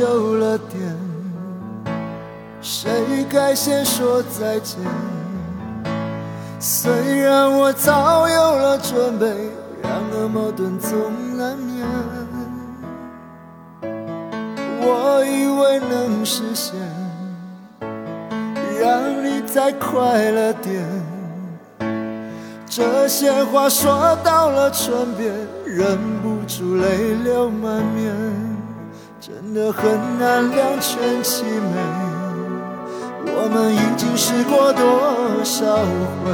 有了点，谁该先说再见？虽然我早有了准备，然而矛盾总难免。我以为能实现，让你再快乐点。这些话说到了唇边，忍不住泪流满面。真的很难两全其美，我们已经试过多少回，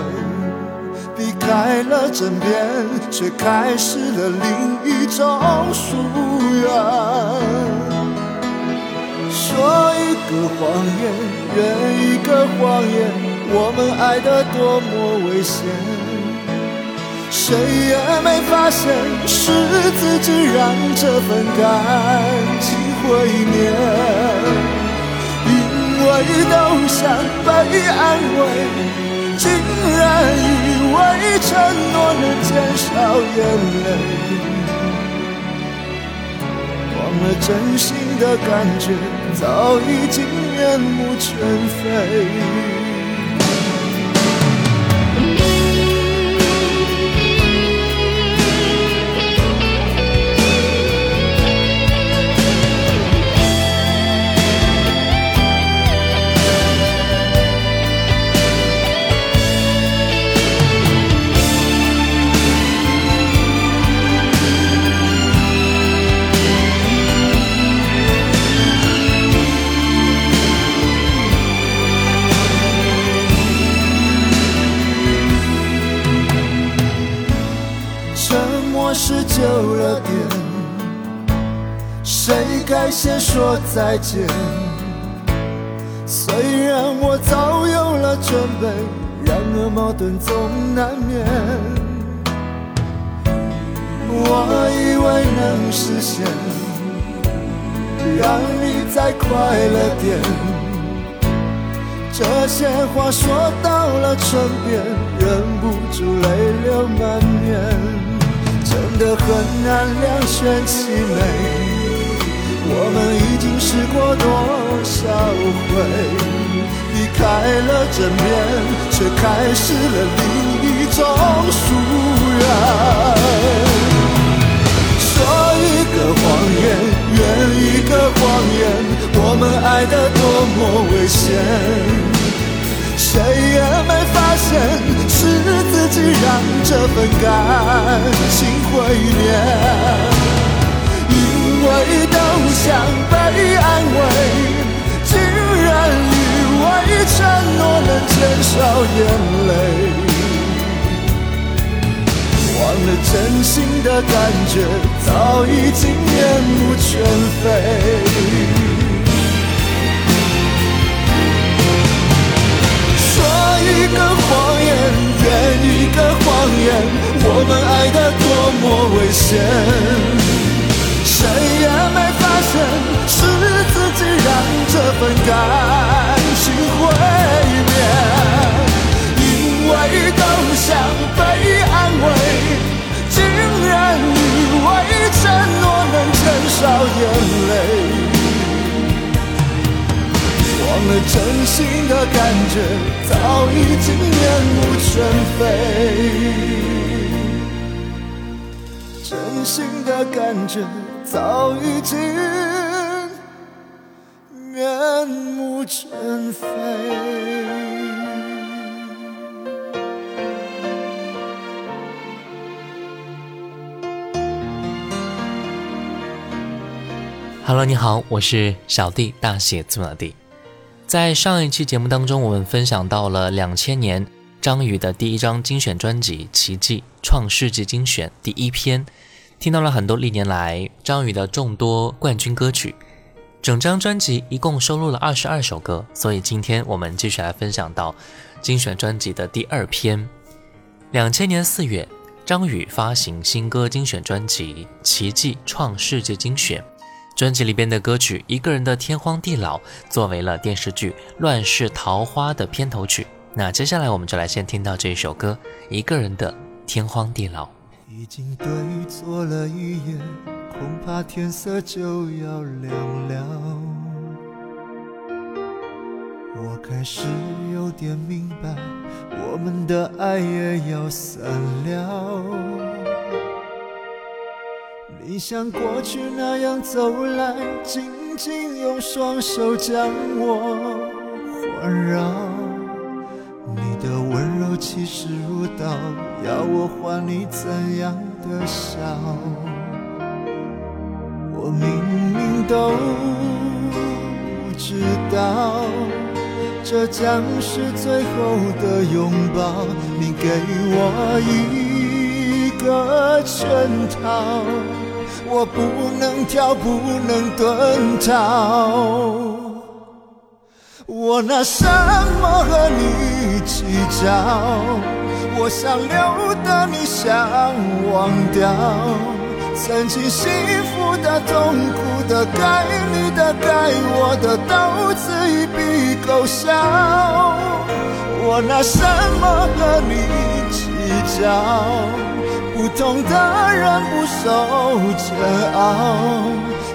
避开了枕边，却开始了另一种疏远。说一个谎言，圆一个谎言，我们爱得多么危险。谁也没发现，是自己让这份感情毁灭。因为都想被安慰，竟然以为承诺能减少眼泪，忘了真心的感觉，早已经面目全非。说再见？虽然我早有了准备，然而矛盾总难免。我以为能实现，让你再快乐点。这些话说到了唇边，忍不住泪流满面。真的很难两全其美，我们已经试过多少回，离开了枕边，却开始了另一种疏远。说一个谎言，圆一个谎言，我们爱得多么危险。谁也没发现是自己让这份感情毁灭，谁都想被安慰，竟然以为承诺能减少眼泪，忘了真心的感觉早已经面目全非。说一个谎言，圆一个谎言，我们爱得多么危险，谁也没发现是自己让这份感情毁灭，因为都想被安慰，竟然以为承诺能减少眼泪。忘了真心的感觉，早已经面目全非。真心的感觉，早已经面目全非 hello 你好我是小弟大写字母 d 在上一期节目当中我们分享到了两千年张宇的第一张精选专辑奇迹创世纪精选第一篇。听到了很多历年来张宇的众多冠军歌曲。整张专辑一共收录了二十二首歌，所以今天我们继续来分享到精选专辑的第二篇。两千年四月，张宇发行新歌精选专辑《奇迹创世纪精选》。专辑里边的歌曲《一个人的天荒地老》作为了电视剧《乱世桃花》的片头曲。那接下来我们就来先听到这一首歌《一个人的天荒地老》。已经对坐了一夜，恐怕天色就要亮了。我开始有点明白，我们的爱也要散了。你像过去那样走来，紧紧用双手将我环绕。你的温柔气势如刀，要我还你怎样的笑？我明明都知道，这将是最后的拥抱。你给我一个圈套。我不能跳，不能遁逃。我拿什么和你计较？我想留的，你想忘掉。曾经幸福的、痛苦的、该你的、该我的，都自一笔勾销。我拿什么和你计较？不懂的人不受煎熬，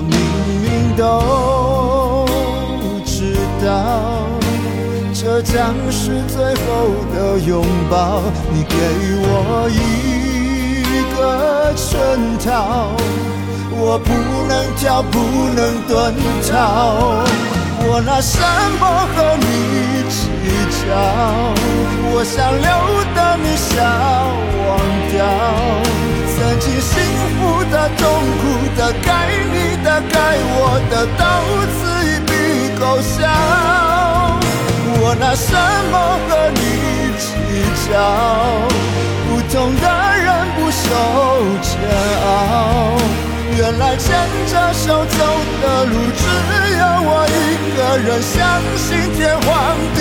我明明都知道，这将是最后的拥抱。你给我一个圈套，我不能跳，不能遁逃。我拿什么和你计较？我想留的，你想忘掉。曾经幸福的、痛苦的、该你的、该我的，都此一笔勾销。我拿什么和你计较？不同的人不受煎熬。原来牵着手走的路，只有我一个人相信天荒地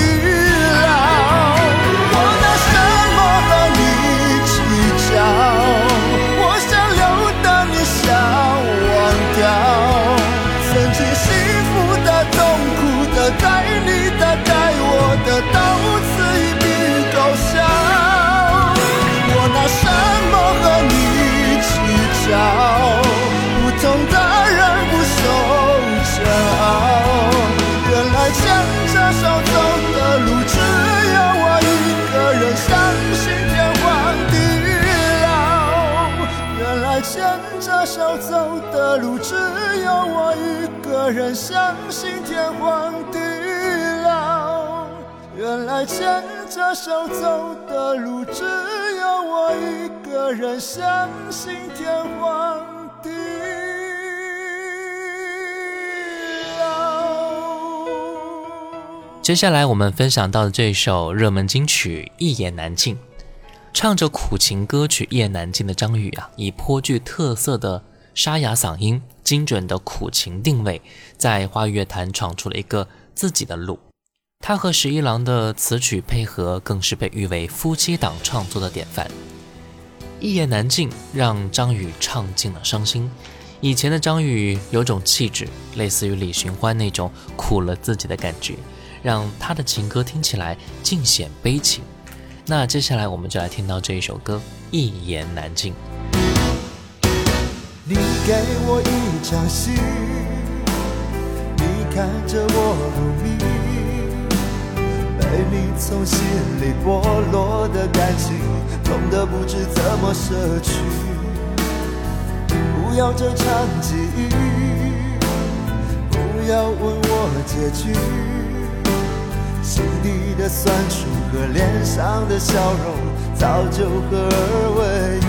老。一个人相信天荒地老。原来牵着手走的路，只有我一个人相信天荒地老。接下来我们分享到的这首热门金曲《一言难尽》。唱着苦情歌曲《一言难尽》的张宇啊，以颇具特色的沙哑嗓音、精准的苦情定位，在华语乐坛闯出了一个自己的路。他和十一郎的词曲配合，更是被誉为夫妻档创作的典范。《一言难尽》让张宇唱尽了伤心。以前的张宇有种气质，类似于李寻欢那种苦了自己的感觉，让他的情歌听起来尽显悲情。那接下来我们就来听到这一首歌《一言难尽》。给我一场戏，你看着我入迷，被你从心里剥落的感情，痛得不知怎么舍去。不要这场记忆，不要问我结局，心底的酸楚和脸上的笑容早就合二为一。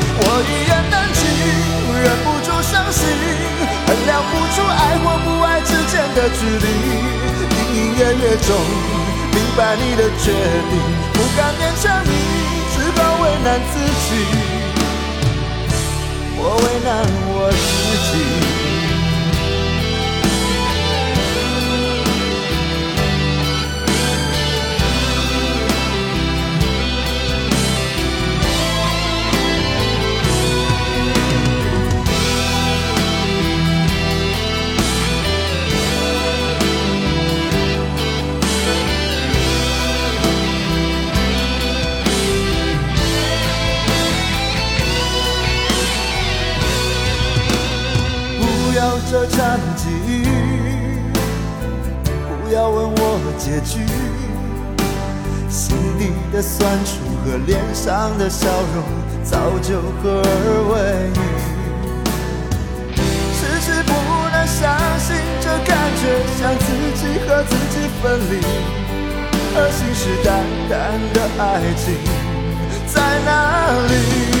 我一言难尽，忍不住伤心，衡量不出爱或不爱之间的距离。隐隐约约中，明白你的决定，不敢勉强你，只好为难自己。我为难我自己。这场际遇，不要问我结局。心底的酸楚和脸上的笑容，早就合二为一。迟迟不能相信，这感觉像自己和自己分离，而信誓旦旦的爱情在哪里？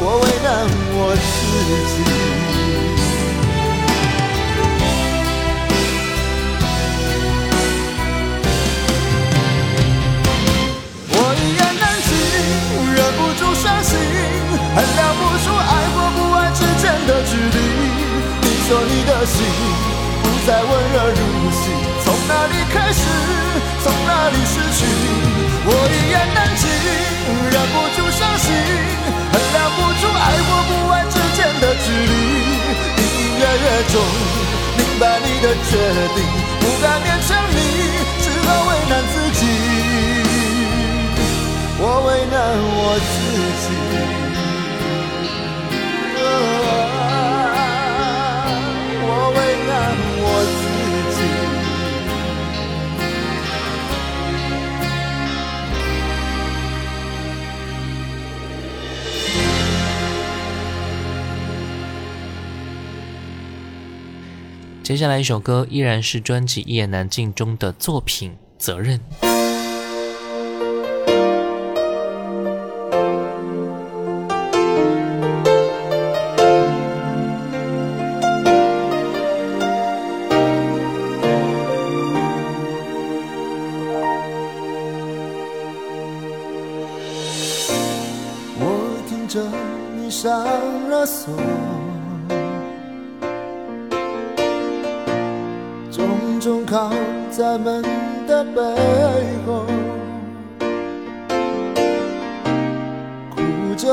我为难我自己，我一言难尽，忍不住伤心，衡量不出爱或不爱之间的距离。你说你的心不再温热如昔，从哪里开始，从哪里失去？我一言难中明白你的决定，不敢勉强你，只好为难自己。我为难我自己。接下来一首歌依然是专辑《一言难尽》中的作品《责任》。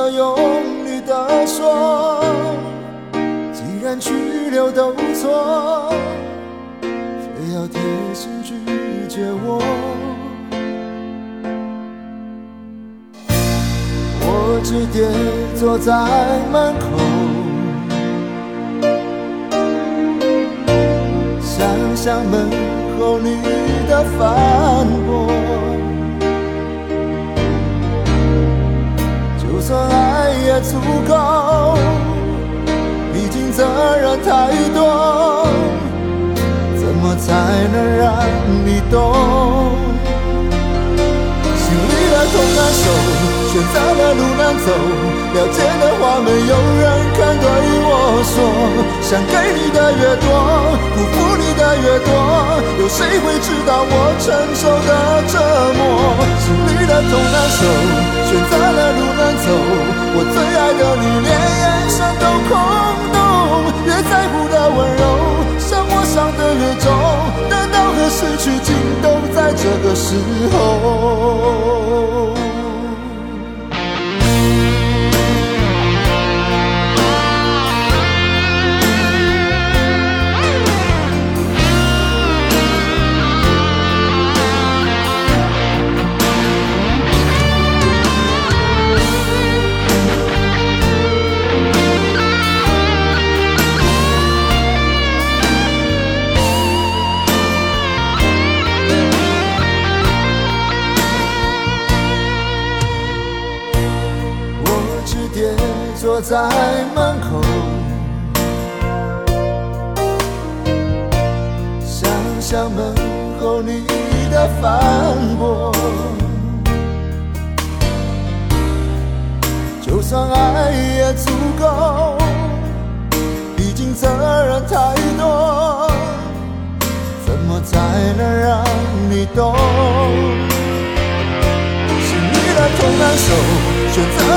用力的说，既然去留都错，非要贴心拒绝我。我只跌坐在门口，想想门后你的反驳。就算爱也足够，毕竟责任太多，怎么才能让你懂？心里的痛难受，选择了路难走，了解的话没有人肯对我说。想给你的越多，辜负你的越多，有谁会知道我承受的折磨？心里的痛难受。选择了路难走，我最爱的你连眼神都空洞。越在乎的温柔，伤我伤得越重。得到和失去尽都在这个时候。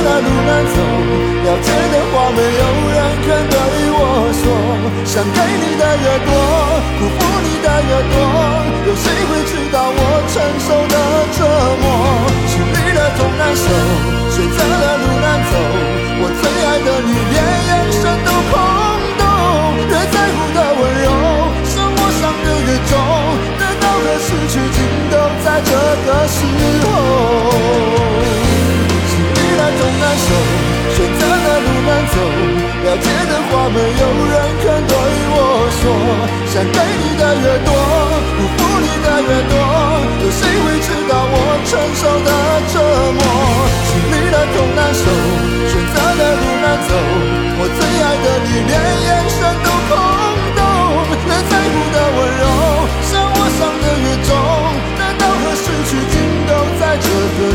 的路难走，了解的话没有人肯对我说。想给你的越多，辜负你的越多，有谁会知道我承受的话没有人肯对我说。想给你的越多，辜负你的越多，有谁会知道我承受的折磨？心里的痛难受，选择的路难走，我最爱的你连眼神都空洞。越在乎的温柔，伤我伤的越重，难道和失去尽都在这个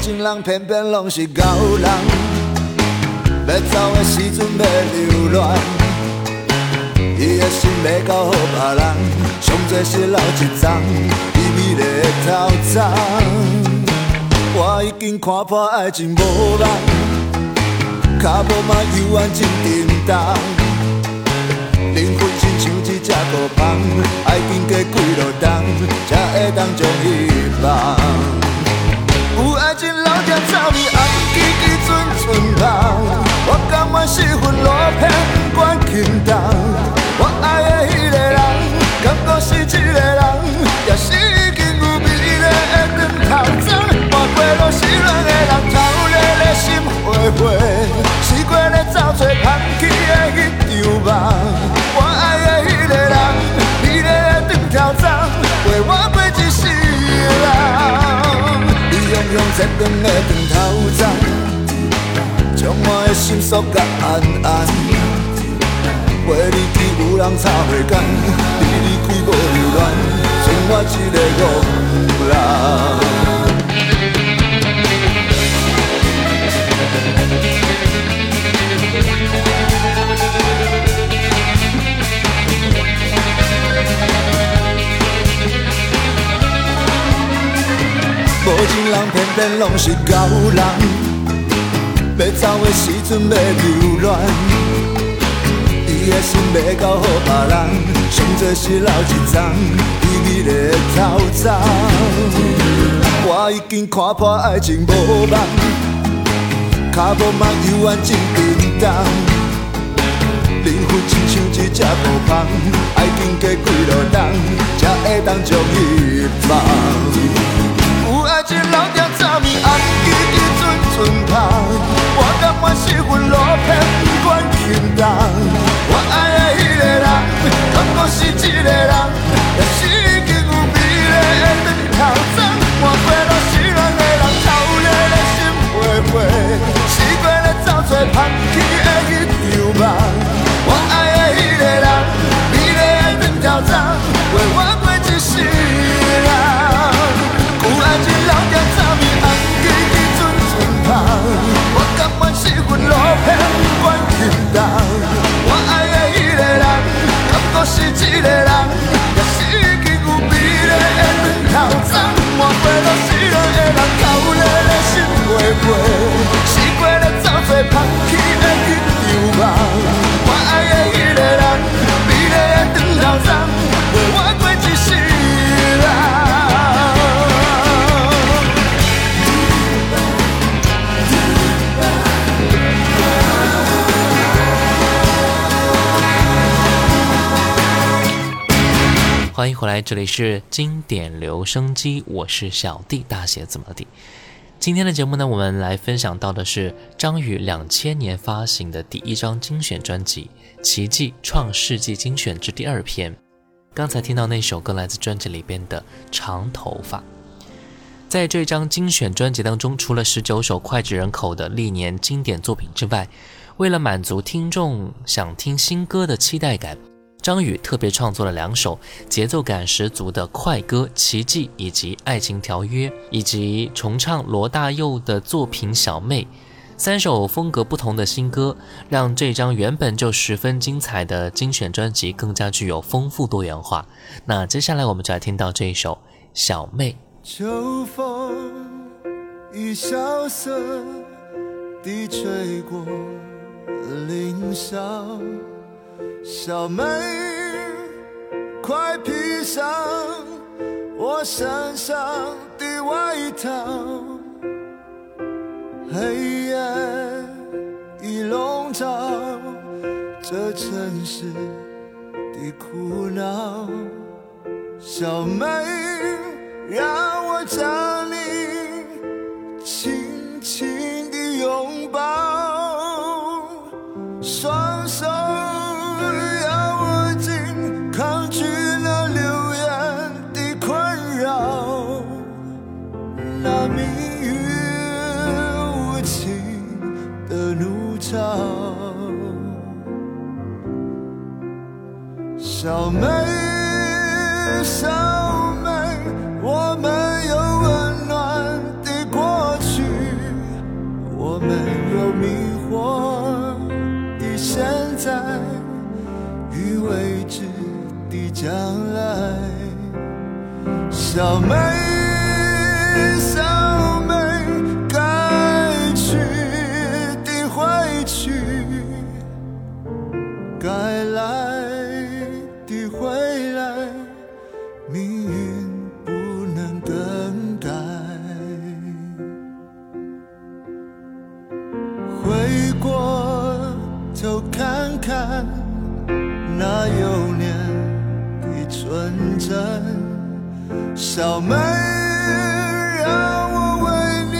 情人偏偏拢是狗人，要走的时阵要留恋，伊的心要交予别人，上多是留一丛伊美丽的头鬃。我已经看破爱情无望，脚步嘛犹原真沉重，灵魂亲像一只孤芳，爱经过几落冬，才会当将伊放。有爱情老店走面红记记阵阵梦，我甘愿失魂落魄，不管轻重。我爱的迄个人，敢搁是一个人，也是已经有美丽的长头鬃。换过落失恋的人，头热热心花花，试过咧走找香气的迄场梦。我爱的迄个人，美丽的长头鬃，用用切断的长头鬃，将我的心锁甲安安。陪你去有人插花干，你离开无留恋，剩我一个憨无情人偏偏拢是狗人，要走的时阵要留恋，伊的心要交予别人，上多是留一丛伊美丽的头鬃。我已经看破爱情无望，脚步嘛犹原真沉重，灵魂亲像一只孤芳，爱经过几落冬，才会当将伊放。爱情老店早面红记记阵阵香，我甘愿失魂落魄，不管轻重。我爱的迄个人，敢搁是一个人，来，这里是经典留声机，我是小弟，大写字母弟。今天的节目呢，我们来分享到的是张宇两千年发行的第一张精选专辑《奇迹创世纪精选之第二篇》。刚才听到那首歌来自专辑里边的《长头发》。在这张精选专辑当中，除了十九首脍炙人口的历年经典作品之外，为了满足听众想听新歌的期待感。张宇特别创作了两首节奏感十足的快歌《奇迹》以及《爱情条约》，以及重唱罗大佑的作品《小妹》，三首风格不同的新歌，让这张原本就十分精彩的精选专辑更加具有丰富多元化。那接下来我们就来听到这一首《小妹》。秋风已萧瑟地吹过林梢。小妹，快披上我身上的外套。黑夜已笼罩这城市的苦恼。小妹，让我将你轻轻地拥抱，双命运无情的怒潮，小妹、小妹，我们有温暖的过去，我们有迷惑的现在，与未知的将来。小妹。小妹，让我为你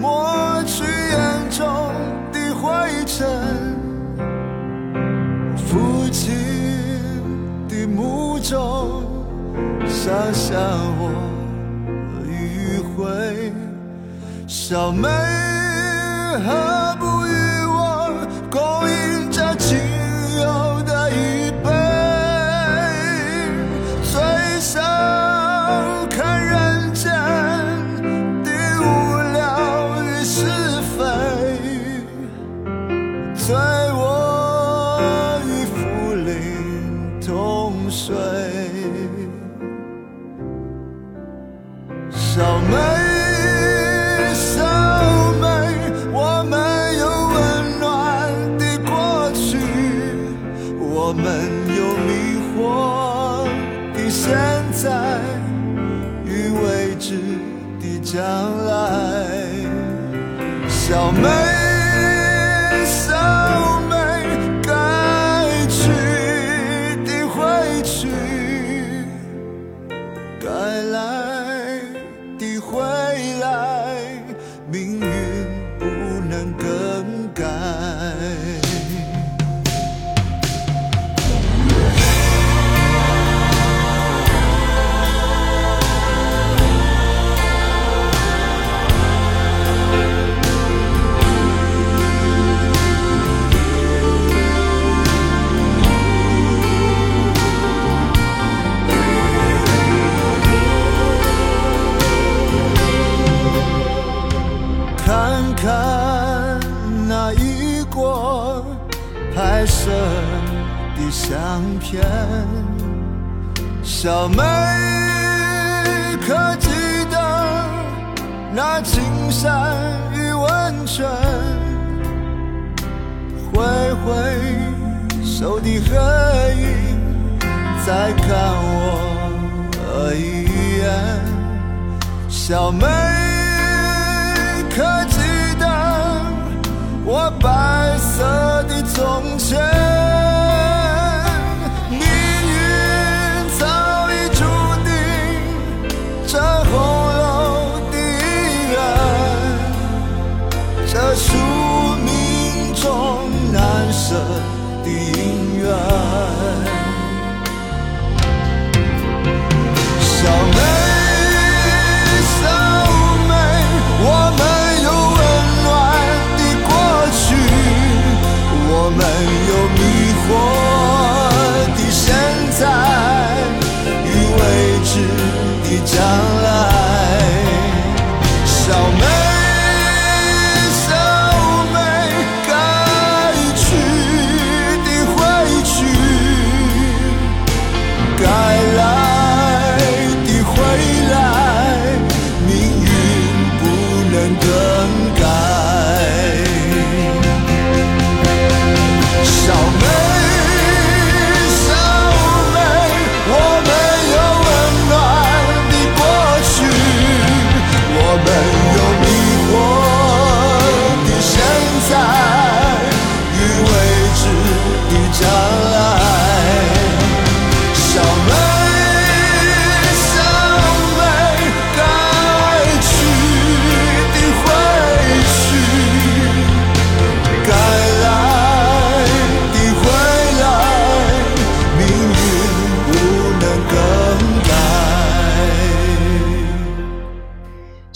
抹去眼中的灰尘。父亲的墓中，想想我迂回。小妹，何不与我共？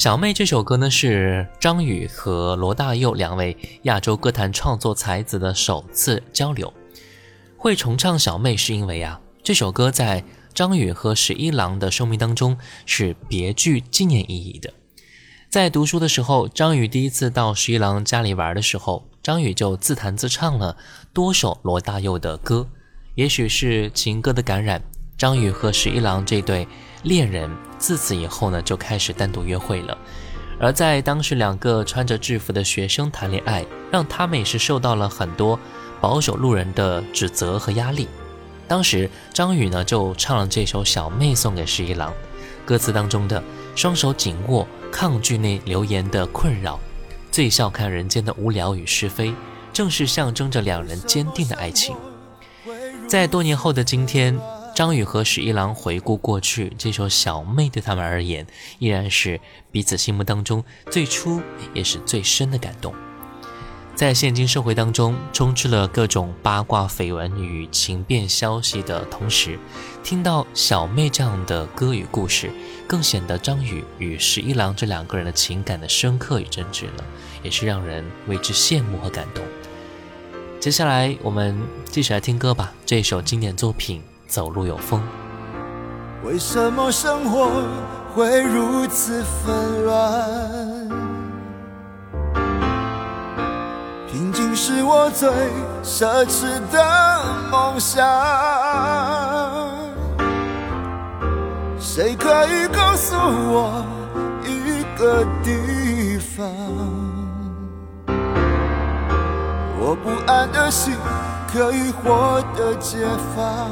小妹这首歌呢是张宇和罗大佑两位亚洲歌坛创作才子的首次交流。会重唱小妹是因为啊这首歌在张宇和十一郎的生命当中是别具纪念意义的。在读书的时候张宇第一次到十一郎家里玩的时候张宇就自弹自唱了多首罗大佑的歌。也许是情歌的感染张宇和十一郎这对恋人自此以后呢，就开始单独约会了。而在当时，两个穿着制服的学生谈恋爱，让他们也是受到了很多保守路人的指责和压力。当时，张宇呢就唱了这首《小妹》送给十一郎，歌词当中的“双手紧握，抗拒那流言的困扰，最笑看人间的无聊与是非”，正是象征着两人坚定的爱情。在多年后的今天，张宇和十一郎回顾过去，这首《小妹》对他们而言，依然是彼此心目当中最初也是最深的感动。在现今社会当中，充斥了各种八卦绯闻与情变消息的同时，听到小妹这样的歌与故事，更显得张宇与十一郎这两个人的情感的深刻与真挚了，也是让人为之羡慕和感动。接下来我们继续来听歌吧，这首经典作品《走路有风》。为什么生活会如此纷乱？平静是我最奢侈的梦想。谁可以告诉我一个地方？我不安的心可以获得解放。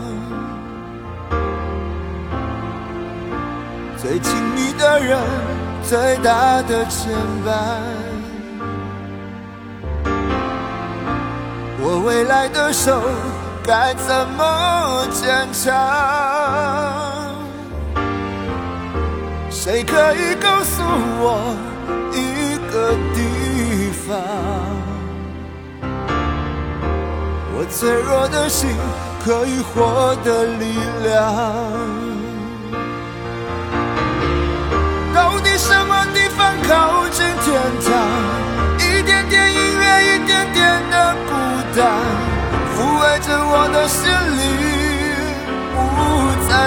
最亲密的人，最大的牵绊。我未来的手该怎么坚强？谁可以告诉我一个地方？我脆弱的心可以获得力量。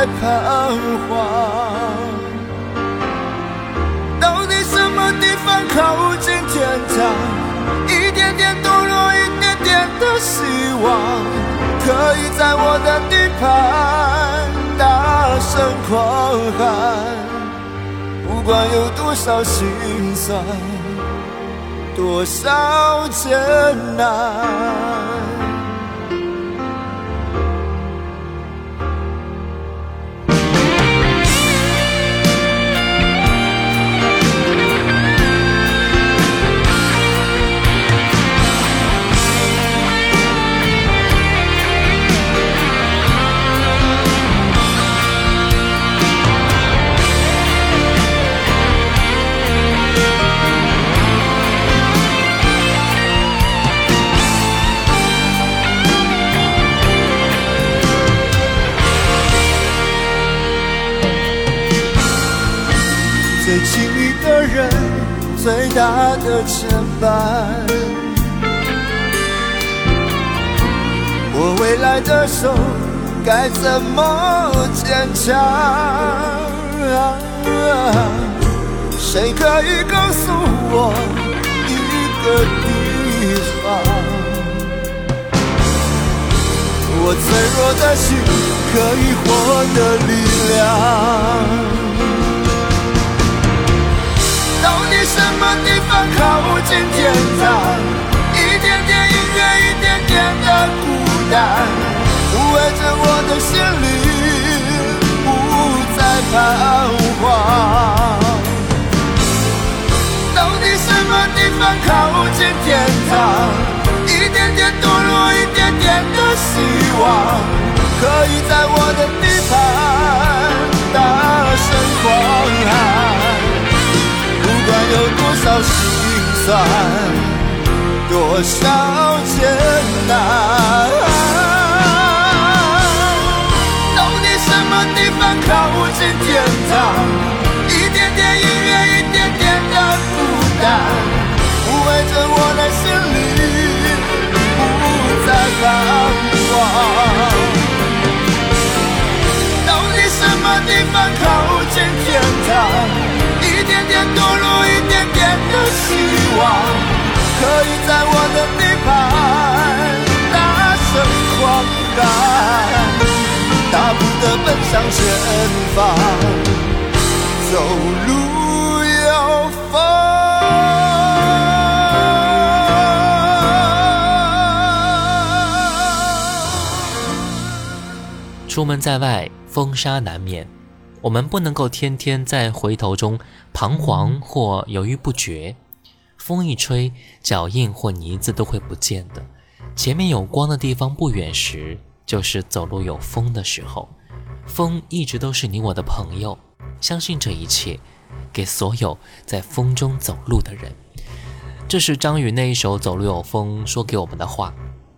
不再彷徨。到底什么地方靠近天堂？一点点堕落，一点点的希望，可以在我的地盘大声狂喊。不管有多少心酸。多少艰难。最大的牵绊，我未来的手该怎么坚强？谁可以告诉我一个地方？我脆弱的心可以获得力量。什么地方靠近天堂？一点点音乐，一点点的孤单，抚慰着我的心灵，不再彷徨。到底什么地方靠近天堂？一点点堕落，一点点的希望，可以在我的地盘大声狂喊。有多少心酸，多少艰难？到底什么地方靠近天堂？一点点音乐，一点点的孤单，抚慰着我的心灵，不再彷徨。到底什么地方靠近天堂？一点点堕落。希望可以在我的地盘大声狂喊大步的奔向前方走路有风出门在外风沙难免。我们不能够天天在回头中彷徨或犹豫不决。风一吹，脚印或泥渍都会不见的。前面有光的地方不远时，就是走路有风的时候。风一直都是你我的朋友，相信这一切，给所有在风中走路的人。这是张宇那一首《走路有风》说给我们的话。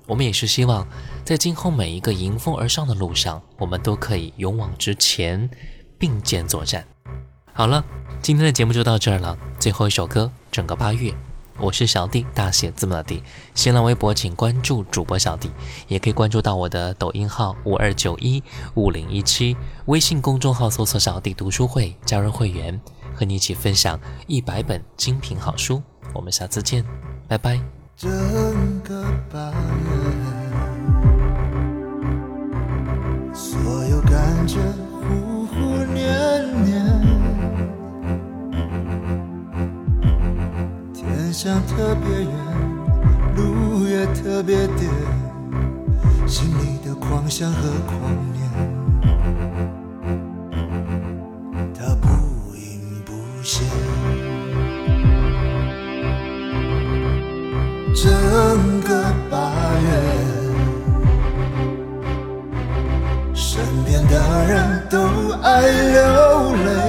我们也是希望，在今后每一个迎风而上的路上，我们都可以勇往直前，并肩作战。好了，今天的节目就到这儿了。最后一首歌，整个八月，我是小弟，大写字母的弟。新浪微博请关注主播小弟，也可以关注到我的抖音号五二九一五零一七，微信公众号搜索“小弟读书会”，加入会员，和你一起分享一百本精品好书。我们下次见，拜拜。整个八月，所有感觉天像特别远，路也特别颠，心里的狂想和狂念，它不隐不现。整个八月，身边的人都爱流泪。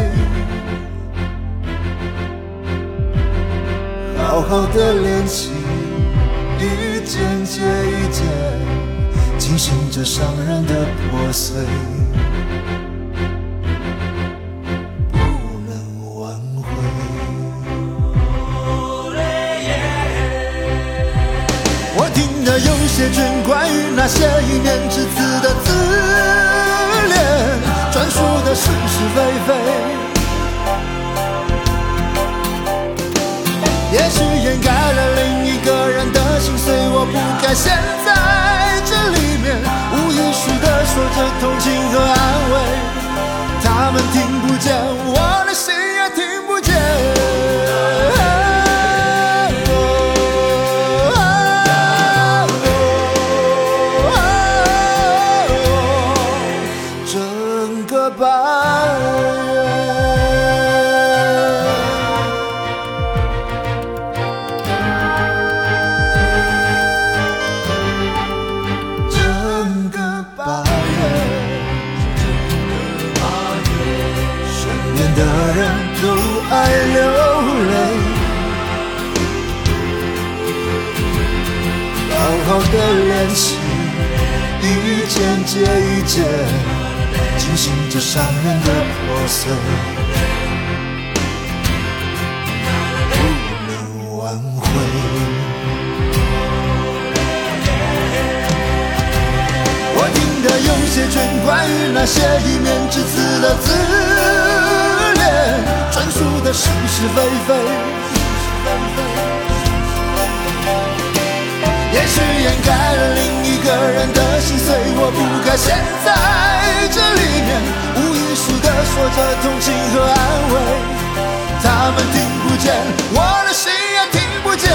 好好的练习，一件接一件，进行着伤人的破碎，不能挽回。我听的有些卷，关于那些一念之词的自恋，专属的是是非非。也许掩盖了另一个人的心碎，我不该陷在这里面，无意识地说着同情和安慰，他们听不见，我的接一件，进行着伤人的破碎，不能挽回。我听的有些卷，关于那些一面之词的自恋，专属的是是非非。也许掩盖了另一个人的心碎，我不该陷在这里面，无意识的说着同情和安慰，他们听不见，我的心也听不见。